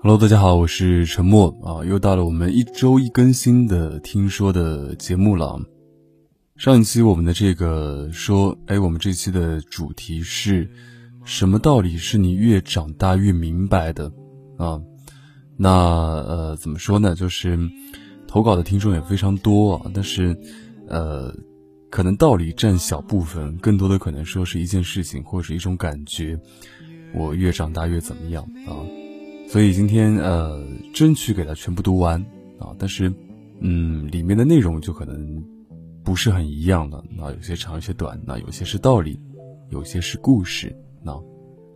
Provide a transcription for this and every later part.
Hello，大家好，我是陈默啊，又到了我们一周一更新的听说的节目了。上一期我们的这个说，哎，我们这期的主题是什么道理是你越长大越明白的啊？那呃，怎么说呢？就是投稿的听众也非常多啊，但是呃，可能道理占小部分，更多的可能说是一件事情或者是一种感觉。我越长大越怎么样啊？所以今天呃，争取给它全部读完啊，但是嗯，里面的内容就可能不是很一样了。那有些长，有些短，那有些是道理，有些是故事。那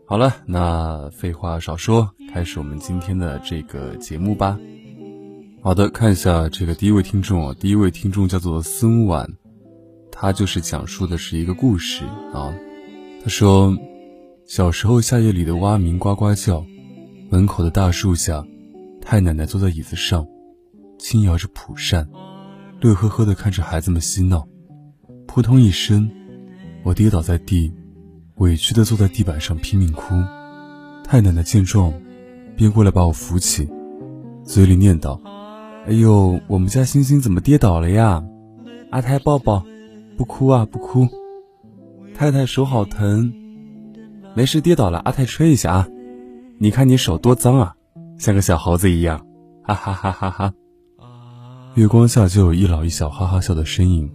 好了，那废话少说，开始我们今天的这个节目吧。好的，看一下这个第一位听众啊，第一位听众叫做孙婉，他就是讲述的是一个故事啊。他说，小时候夏夜里的蛙鸣呱呱叫。门口的大树下，太奶奶坐在椅子上，轻摇着蒲扇，乐呵呵地看着孩子们嬉闹。扑通一声，我跌倒在地，委屈地坐在地板上拼命哭。太奶奶见状，便过来把我扶起，嘴里念叨：“哎呦，我们家星星怎么跌倒了呀？阿太抱抱，不哭啊，不哭。太太手好疼，没事，跌倒了，阿泰吹一下啊。”你看你手多脏啊，像个小猴子一样，哈哈哈哈哈！月光下就有一老一小哈哈笑的身影。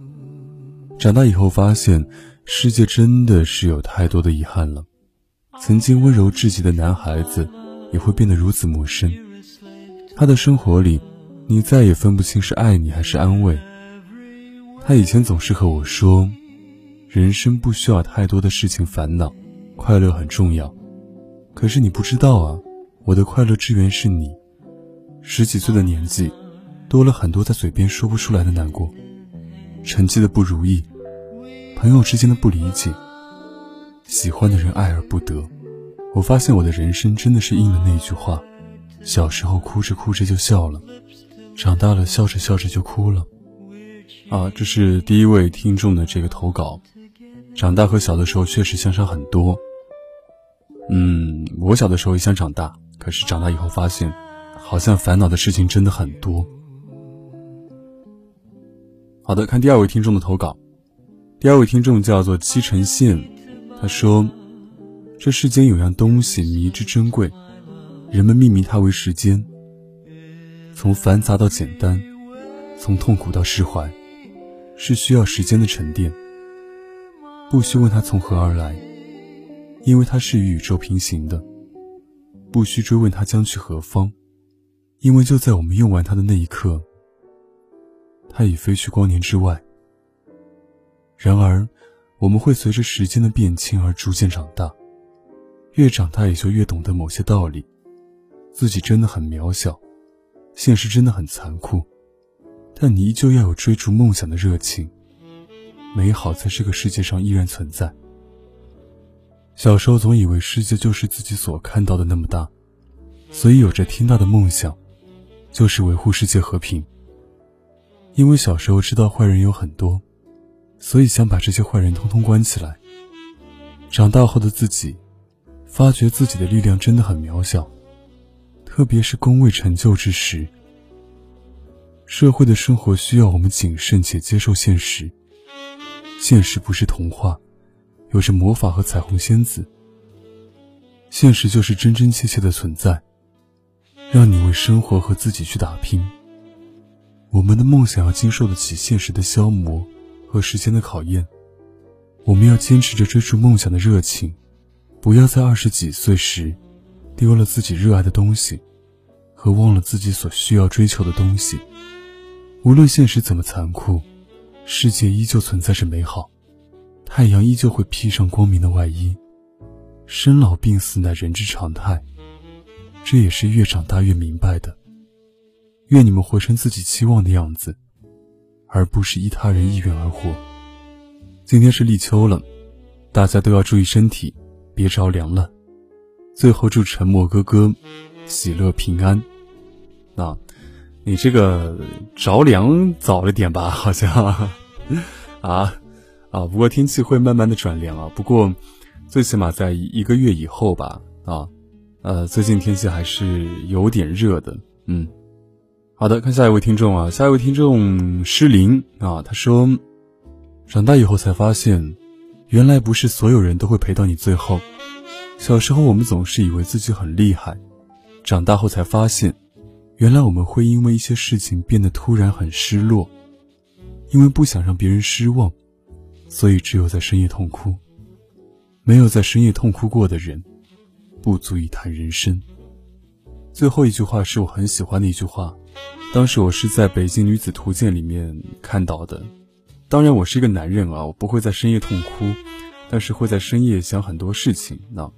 长大以后发现，世界真的是有太多的遗憾了。曾经温柔至极的男孩子，也会变得如此陌生。他的生活里，你再也分不清是爱你还是安慰。他以前总是和我说，人生不需要太多的事情烦恼，快乐很重要。可是你不知道啊，我的快乐之源是你。十几岁的年纪，多了很多在嘴边说不出来的难过，成绩的不如意，朋友之间的不理解，喜欢的人爱而不得。我发现我的人生真的是应了那句话：小时候哭着哭着就笑了，长大了笑着笑着就哭了。啊，这是第一位听众的这个投稿。长大和小的时候确实相差很多。嗯，我小的时候也想长大，可是长大以后发现，好像烦恼的事情真的很多。好的，看第二位听众的投稿，第二位听众叫做七成线，他说：“这世间有样东西迷之珍贵，人们命名它为时间。从繁杂到简单，从痛苦到释怀，是需要时间的沉淀。不需问它从何而来。”因为它是与宇宙平行的，不需追问它将去何方，因为就在我们用完它的那一刻，它已飞去光年之外。然而，我们会随着时间的变迁而逐渐长大，越长大也就越懂得某些道理：自己真的很渺小，现实真的很残酷，但你依旧要有追逐梦想的热情，美好在这个世界上依然存在。小时候总以为世界就是自己所看到的那么大，所以有着天大的梦想，就是维护世界和平。因为小时候知道坏人有很多，所以想把这些坏人通通关起来。长大后的自己，发觉自己的力量真的很渺小，特别是功未成就之时。社会的生活需要我们谨慎且接受现实，现实不是童话。有着魔法和彩虹仙子，现实就是真真切切的存在，让你为生活和自己去打拼。我们的梦想要经受得起现实的消磨和时间的考验，我们要坚持着追逐梦想的热情，不要在二十几岁时丢了自己热爱的东西，和忘了自己所需要追求的东西。无论现实怎么残酷，世界依旧存在着美好。太阳依旧会披上光明的外衣，生老病死乃人之常态，这也是越长大越明白的。愿你们活成自己期望的样子，而不是依他人意愿而活。今天是立秋了，大家都要注意身体，别着凉了。最后祝沉默哥哥喜乐平安。啊，你这个着凉早了点吧？好像 啊。啊，不过天气会慢慢的转凉啊。不过，最起码在一个月以后吧。啊，呃，最近天气还是有点热的。嗯，好的，看下一位听众啊，下一位听众诗林啊，他说，长大以后才发现，原来不是所有人都会陪到你最后。小时候我们总是以为自己很厉害，长大后才发现，原来我们会因为一些事情变得突然很失落，因为不想让别人失望，所以只有在深夜痛哭。没有在深夜痛哭过的人，不足以谈人生。最后一句话是我很喜欢的一句话，当时我是在北京女子图鉴里面看到的。当然，我是一个男人啊，我不会在深夜痛哭，但是会在深夜想很多事情。那。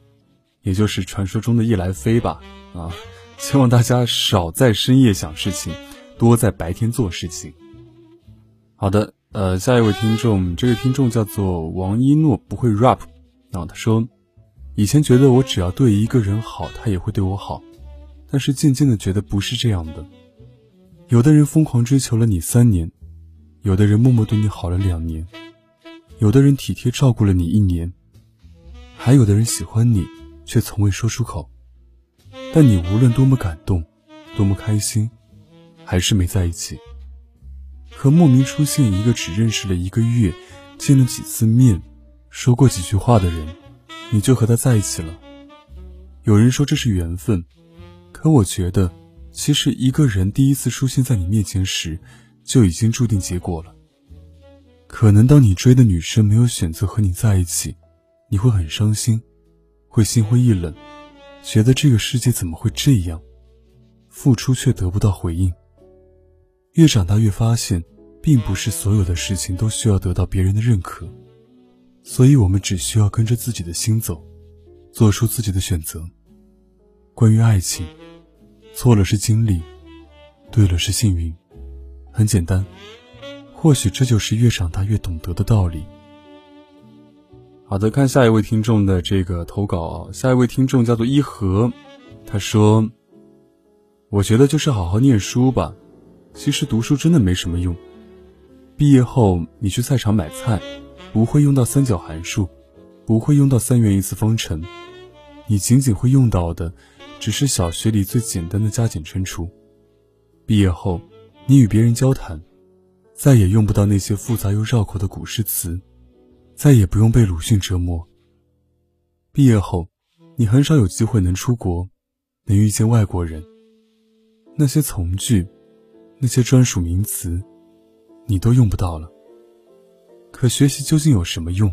也就是传说中的夜来飞吧，啊，希望大家少在深夜想事情，多在白天做事情。好的，呃，下一位听众，这位听众叫做王一诺，不会 rap，啊，他说，以前觉得我只要对一个人好，他也会对我好，但是渐渐的觉得不是这样的。有的人疯狂追求了你三年，有的人默默对你好了两年，有的人体贴照顾了你一年，还有的人喜欢你。却从未说出口，但你无论多么感动，多么开心，还是没在一起。和莫名出现一个只认识了一个月，见了几次面，说过几句话的人，你就和他在一起了。有人说这是缘分，可我觉得，其实一个人第一次出现在你面前时，就已经注定结果了。可能当你追的女生没有选择和你在一起，你会很伤心。会心灰意冷，觉得这个世界怎么会这样？付出却得不到回应。越长大越发现，并不是所有的事情都需要得到别人的认可，所以我们只需要跟着自己的心走，做出自己的选择。关于爱情，错了是经历，对了是幸运，很简单。或许这就是越长大越懂得的道理。好的，看下一位听众的这个投稿，下一位听众叫做一和，他说：“我觉得就是好好念书吧，其实读书真的没什么用。毕业后你去菜场买菜，不会用到三角函数，不会用到三元一次方程，你仅仅会用到的，只是小学里最简单的加减乘除。毕业后，你与别人交谈，再也用不到那些复杂又绕口的古诗词。”再也不用被鲁迅折磨。毕业后，你很少有机会能出国，能遇见外国人。那些从句，那些专属名词，你都用不到了。可学习究竟有什么用？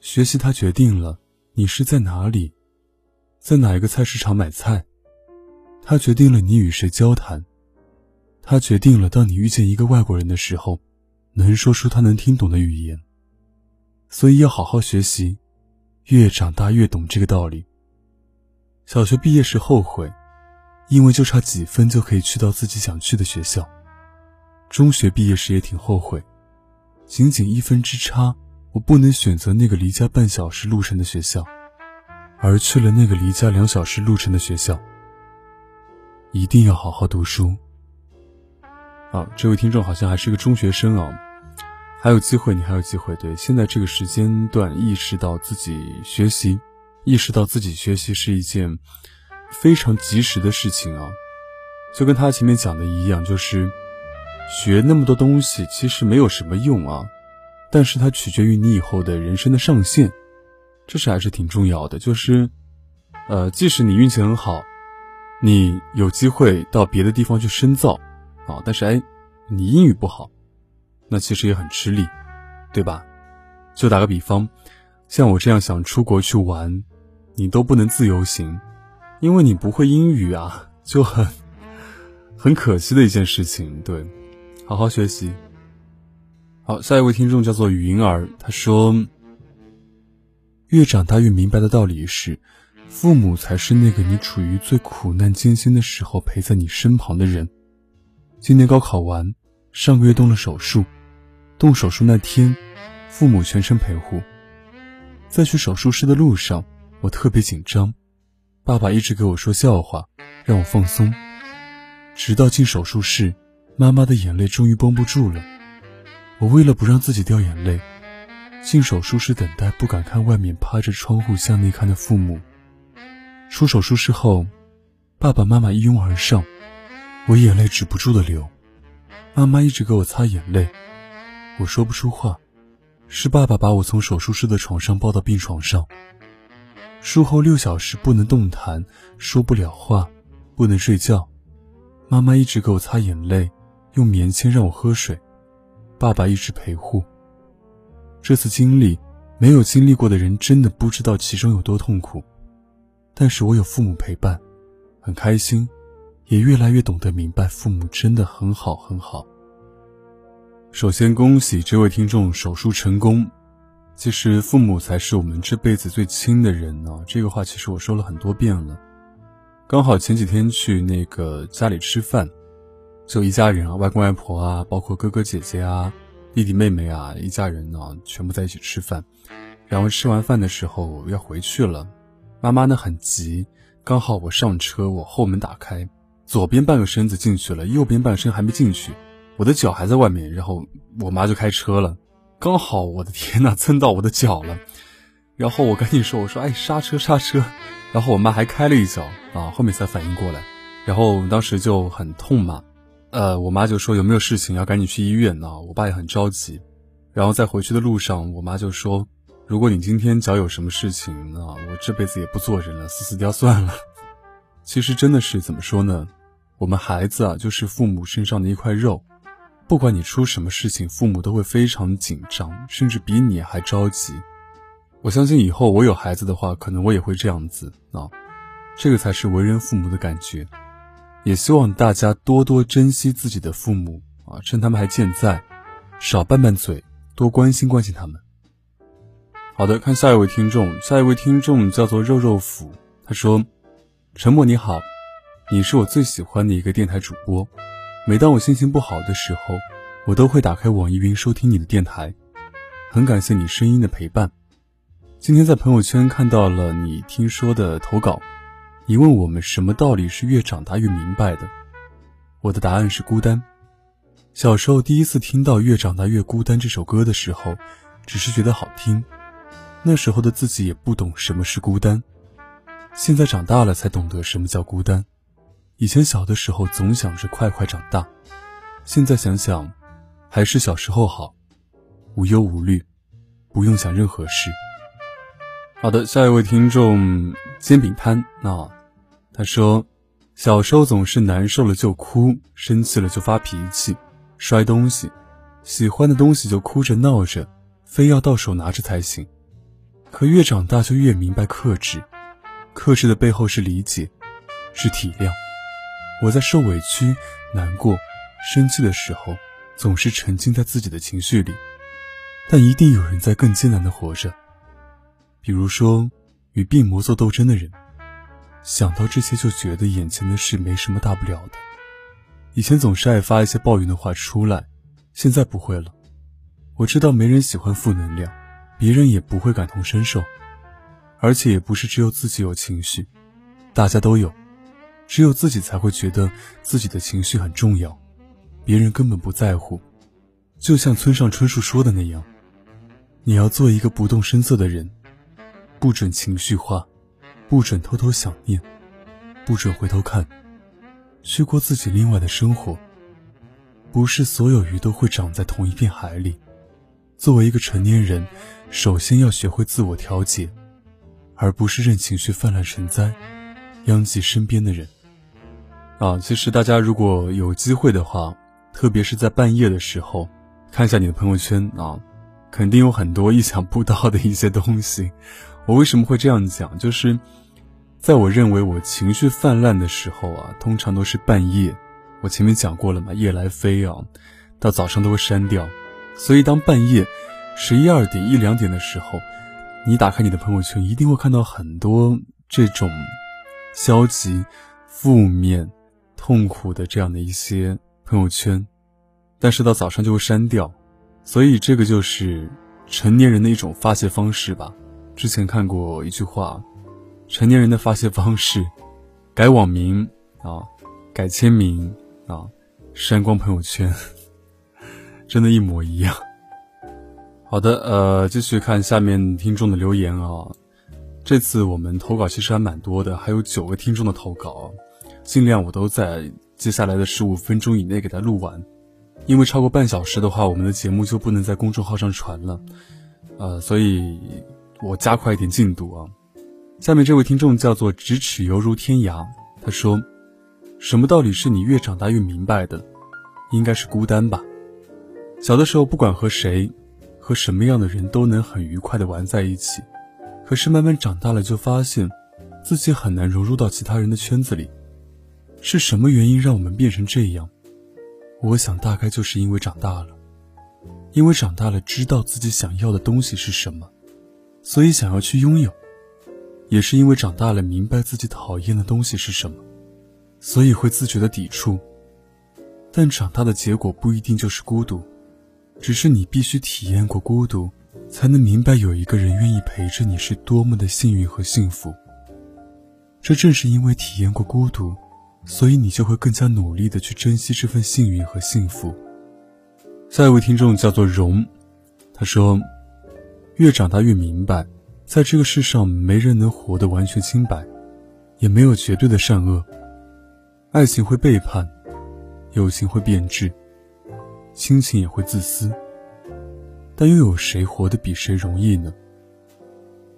学习它决定了你是在哪里，在哪一个菜市场买菜。它决定了你与谁交谈。它决定了当你遇见一个外国人的时候，能说出他能听懂的语言。所以要好好学习，越长大越懂这个道理。小学毕业时后悔，因为就差几分就可以去到自己想去的学校；中学毕业时也挺后悔，仅仅一分之差，我不能选择那个离家半小时路程的学校，而去了那个离家两小时路程的学校。一定要好好读书。啊，这位听众好像还是个中学生啊。还有机会，你还有机会。对，现在这个时间段，意识到自己学习，意识到自己学习是一件非常及时的事情啊。就跟他前面讲的一样，就是学那么多东西其实没有什么用啊，但是它取决于你以后的人生的上限，这是还是挺重要的。就是，呃，即使你运气很好，你有机会到别的地方去深造啊，但是哎，你英语不好。那其实也很吃力，对吧？就打个比方，像我这样想出国去玩，你都不能自由行，因为你不会英语啊，就很很可惜的一件事情。对，好好学习。好，下一位听众叫做云儿，他说：“越长大越明白的道理是，父母才是那个你处于最苦难艰辛的时候陪在你身旁的人。”今年高考完。上个月动了手术，动手术那天，父母全程陪护。在去手术室的路上，我特别紧张，爸爸一直给我说笑话，让我放松。直到进手术室，妈妈的眼泪终于绷不住了。我为了不让自己掉眼泪，进手术室等待，不敢看外面趴着窗户向内看的父母。出手术室后，爸爸妈妈一拥而上，我眼泪止不住的流。妈妈一直给我擦眼泪，我说不出话。是爸爸把我从手术室的床上抱到病床上。术后六小时不能动弹，说不了话，不能睡觉。妈妈一直给我擦眼泪，用棉签让我喝水。爸爸一直陪护。这次经历，没有经历过的人真的不知道其中有多痛苦。但是我有父母陪伴，很开心，也越来越懂得明白，父母真的很好很好。首先恭喜这位听众手术成功。其实父母才是我们这辈子最亲的人呢，这个话其实我说了很多遍了。刚好前几天去那个家里吃饭，就一家人啊，外公外婆啊，包括哥哥姐姐啊。弟弟妹妹啊，一家人呢，全部在一起吃饭。然后吃完饭的时候要回去了，妈妈呢很急。刚好我上车，我后门打开，左边半个身子进去了，右边半身还没进去，我的脚还在外面。然后我妈就开车了，刚好我的天呐，蹭到我的脚了。然后我赶紧说：“我说，哎，刹车，刹车。”然后我妈还开了一脚啊，后面才反应过来。然后当时就很痛嘛。呃，我妈就说有没有事情要赶紧去医院呢？我爸也很着急，然后在回去的路上，我妈就说：“如果你今天脚有什么事情啊，我这辈子也不做人了，死死掉算了。”其实真的是怎么说呢？我们孩子啊，就是父母身上的一块肉，不管你出什么事情，父母都会非常紧张，甚至比你还着急。我相信以后我有孩子的话，可能我也会这样子啊，这个才是为人父母的感觉。也希望大家多多珍惜自己的父母啊，趁他们还健在，少拌拌嘴，多关心关心他们。好的，看下一位听众，下一位听众叫做肉肉腐，他说：“沉默你好，你是我最喜欢的一个电台主播。每当我心情不好的时候，我都会打开网易云收听你的电台，很感谢你声音的陪伴。今天在朋友圈看到了你听说的投稿。”你问我们什么道理是越长大越明白的？我的答案是孤单。小时候第一次听到《越长大越孤单》这首歌的时候，只是觉得好听。那时候的自己也不懂什么是孤单，现在长大了才懂得什么叫孤单。以前小的时候总想着快快长大，现在想想，还是小时候好，无忧无虑，不用想任何事。好的，下一位听众煎饼摊啊，他说，小时候总是难受了就哭，生气了就发脾气，摔东西，喜欢的东西就哭着闹着，非要到手拿着才行。可越长大就越明白克制，克制的背后是理解，是体谅。我在受委屈、难过、生气的时候，总是沉浸在自己的情绪里，但一定有人在更艰难的活着。比如说，与病魔做斗争的人，想到这些就觉得眼前的事没什么大不了的。以前总是爱发一些抱怨的话出来，现在不会了。我知道没人喜欢负能量，别人也不会感同身受，而且也不是只有自己有情绪，大家都有，只有自己才会觉得自己的情绪很重要，别人根本不在乎。就像村上春树说的那样，你要做一个不动声色的人。不准情绪化，不准偷偷想念，不准回头看，去过自己另外的生活。不是所有鱼都会长在同一片海里。作为一个成年人，首先要学会自我调节，而不是任情绪泛滥成灾，殃及身边的人。啊，其实大家如果有机会的话，特别是在半夜的时候，看一下你的朋友圈啊，肯定有很多意想不到的一些东西。我为什么会这样讲？就是在我认为我情绪泛滥的时候啊，通常都是半夜。我前面讲过了嘛，夜来飞啊，到早上都会删掉。所以当半夜十一二点、一两点的时候，你打开你的朋友圈，一定会看到很多这种消极、负面、痛苦的这样的一些朋友圈。但是到早上就会删掉，所以这个就是成年人的一种发泄方式吧。之前看过一句话，成年人的发泄方式，改网名啊，改签名啊，删光朋友圈，真的一模一样。好的，呃，继续看下面听众的留言啊。这次我们投稿其实还蛮多的，还有九个听众的投稿，尽量我都在接下来的十五分钟以内给他录完，因为超过半小时的话，我们的节目就不能在公众号上传了，呃，所以我加快一点进度啊。下面这位听众叫做咫尺犹如天涯，他说：“什么道理是你越长大越明白的？应该是孤单吧。小的时候不管和谁，和什么样的人都能很愉快的玩在一起。”可是慢慢长大了，就发现自己很难融入到其他人的圈子里。是什么原因让我们变成这样？我想大概就是因为长大了，因为长大了知道自己想要的东西是什么，所以想要去拥有；也是因为长大了明白自己讨厌的东西是什么，所以会自觉的抵触。但长大的结果不一定就是孤独，只是你必须体验过孤独。才能明白有一个人愿意陪着你是多么的幸运和幸福。这正是因为体验过孤独，所以你就会更加努力的去珍惜这份幸运和幸福。下一位听众叫做荣，他说：“越长大越明白，在这个世上没人能活得完全清白，也没有绝对的善恶。爱情会背叛，友情会变质，亲情也会自私。”但又有谁活得比谁容易呢？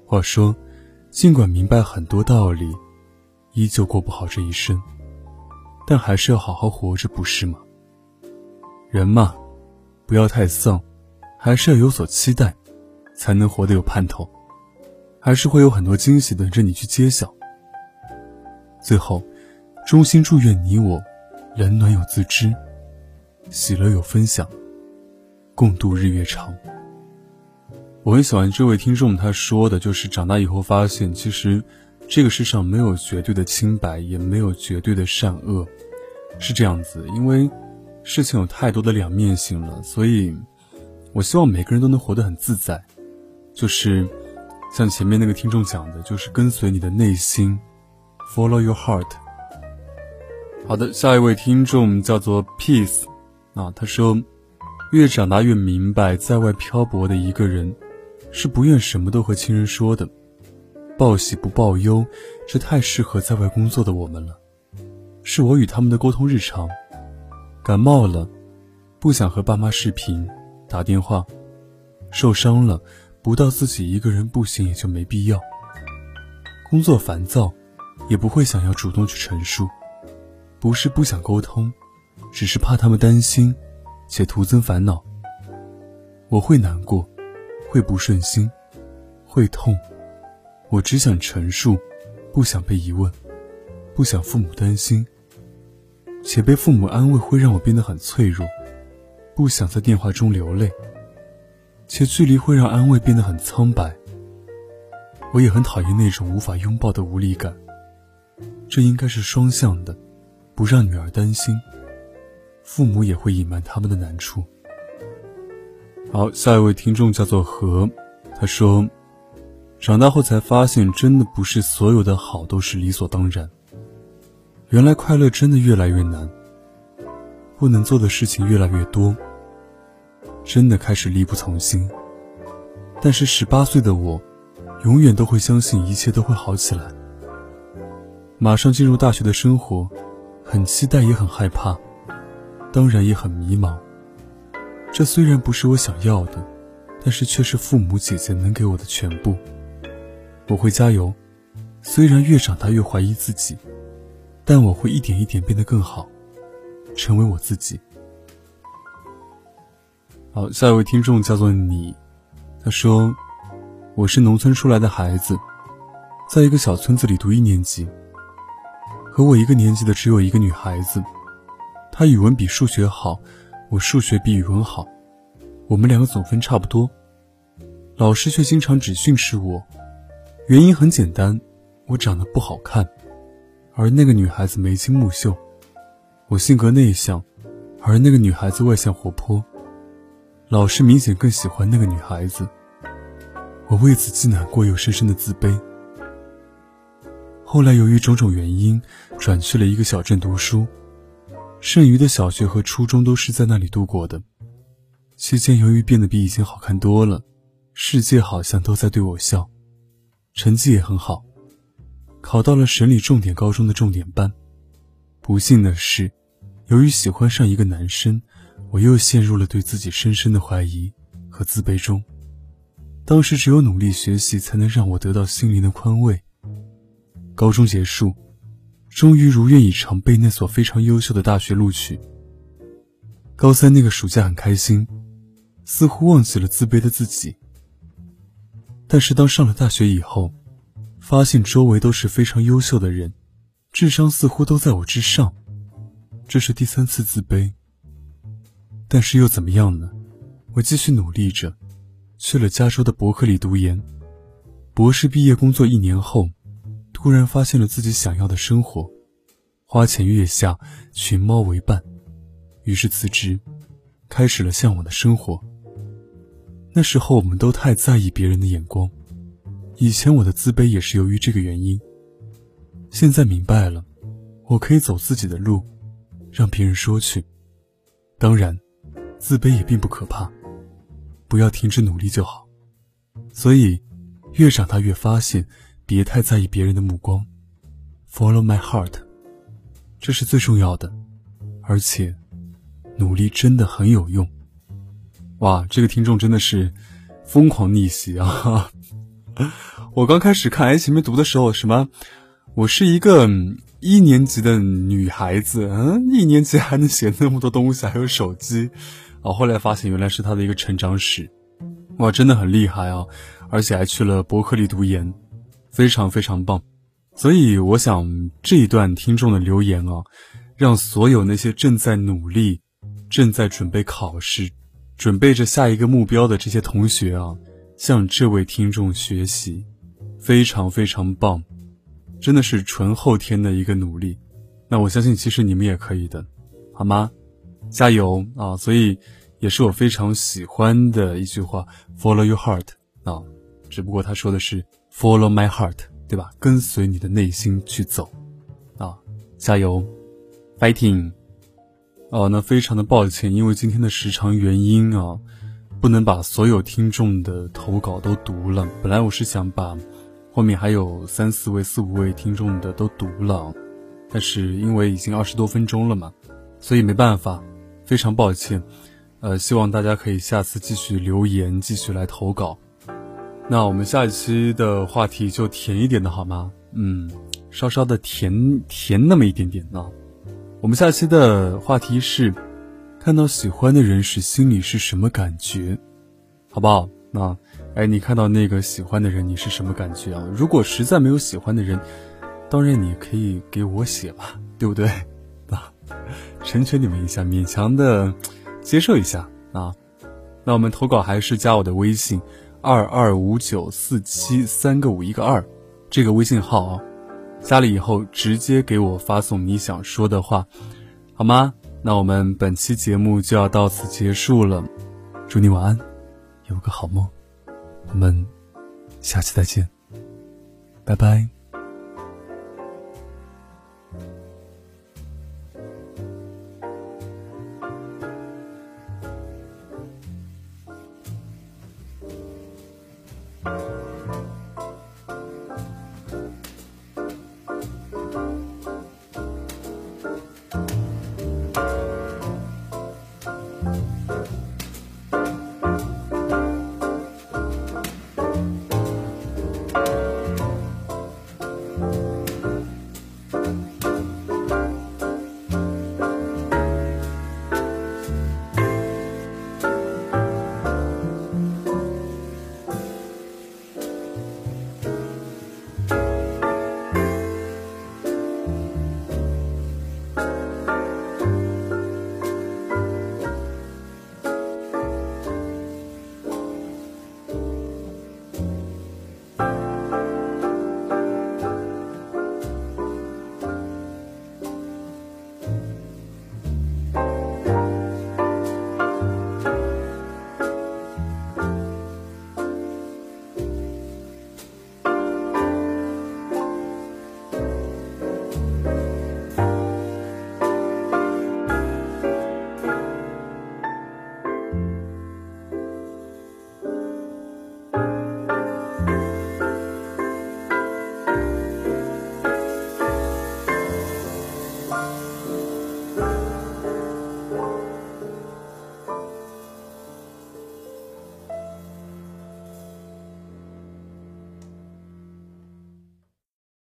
话说，尽管明白很多道理，依旧过不好这一生，但还是要好好活着，不是吗？人嘛，不要太丧，还是要有所期待，才能活得有盼头，还是会有很多惊喜等着你去揭晓。最后，衷心祝愿你我，冷暖有自知，喜乐有分享。共度日月长。我很喜欢这位听众他说的，就是长大以后发现，其实这个世上没有绝对的清白，也没有绝对的善恶，是这样子。因为事情有太多的两面性了，所以我希望每个人都能活得很自在，就是像前面那个听众讲的，就是跟随你的内心，follow your heart。好的，下一位听众叫做 Peace，啊，他说。越长大越明白，在外漂泊的一个人，是不愿什么都和亲人说的，报喜不报忧，这太适合在外工作的我们了。是我与他们的沟通日常。感冒了，不想和爸妈视频打电话；受伤了，不到自己一个人不行也就没必要。工作烦躁，也不会想要主动去陈述，不是不想沟通，只是怕他们担心。且徒增烦恼。我会难过，会不顺心，会痛。我只想陈述，不想被疑问，不想父母担心，且被父母安慰会让我变得很脆弱。不想在电话中流泪，且距离会让安慰变得很苍白。我也很讨厌那种无法拥抱的无力感。这应该是双向的，不让女儿担心。父母也会隐瞒他们的难处。好，下一位听众叫做何，他说：“长大后才发现，真的不是所有的好都是理所当然。原来快乐真的越来越难，不能做的事情越来越多，真的开始力不从心。但是十八岁的我，永远都会相信一切都会好起来。马上进入大学的生活，很期待也很害怕。”当然也很迷茫。这虽然不是我想要的，但是却是父母姐姐能给我的全部。我会加油，虽然越长大越怀疑自己，但我会一点一点变得更好，成为我自己。好，下一位听众叫做你，他说：“我是农村出来的孩子，在一个小村子里读一年级，和我一个年级的只有一个女孩子。”她语文比数学好，我数学比语文好，我们两个总分差不多，老师却经常只训斥我，原因很简单，我长得不好看，而那个女孩子眉清目秀，我性格内向，而那个女孩子外向活泼，老师明显更喜欢那个女孩子，我为此既难过又深深的自卑。后来由于种种原因，转去了一个小镇读书。剩余的小学和初中都是在那里度过的。期间由于变得比以前好看多了，世界好像都在对我笑，成绩也很好，考到了省里重点高中的重点班。不幸的是，由于喜欢上一个男生，我又陷入了对自己深深的怀疑和自卑中。当时只有努力学习，才能让我得到心灵的宽慰。高中结束，终于如愿以偿被那所非常优秀的大学录取。高三那个暑假很开心，似乎忘记了自卑的自己。但是当上了大学以后，发现周围都是非常优秀的人。智商似乎都在我之上，这是第三次自卑。但是又怎么样呢？我继续努力着，去了加州的伯克利读研。博士毕业工作一年后，突然发现了自己想要的生活：花前月下，群猫为伴。于是辞职，开始了向往的生活。那时候我们都太在意别人的眼光，以前我的自卑也是由于这个原因。现在明白了，我可以走自己的路，让别人说去。当然，自卑也并不可怕，不要停止努力就好。所以，越长大越发现，别太在意别人的目光，Follow my heart，这是最重要的。而且，努力真的很有用。哇，这个听众真的是疯狂逆袭啊！我刚开始看哎前面读的时候什么？我是一个一年级的女孩子，嗯，一年级还能写那么多东西，还有手机，啊，后来发现原来是他的一个成长史，哇，真的很厉害啊，而且还去了伯克利读研，非常非常棒。所以我想这一段听众的留言啊，让所有那些正在努力、正在准备考试、准备着下一个目标的这些同学啊，向这位听众学习，非常非常棒。真的是纯后天的一个努力，那我相信其实你们也可以的，好吗？加油啊！所以也是我非常喜欢的一句话，Follow your heart 啊，只不过他说的是 Follow my heart，对吧？跟随你的内心去走啊！加油，fighting！哦，那非常的抱歉，因为今天的时长原因啊，不能把所有听众的投稿都读了。本来我是想把。后面还有三四位、四五位听众的都读了，但是因为已经二十多分钟了嘛，所以没办法，非常抱歉。呃，希望大家可以下次继续留言，继续来投稿。那我们下一期的话题就甜一点的好吗？嗯，稍稍的甜甜那么一点点呢。我们下期的话题是，看到喜欢的人时心里是什么感觉，好不好？那。哎，你看到那个喜欢的人，你是什么感觉啊？如果实在没有喜欢的人，当然你可以给我写吧，对不对？啊，成全你们一下，勉强的接受一下啊。那我们投稿还是加我的微信，二二五九四七三个五一个二，这个微信号啊，加了以后直接给我发送你想说的话好吗？那我们本期节目就要到此结束了。祝你晚安有个好梦我们下期再见拜拜。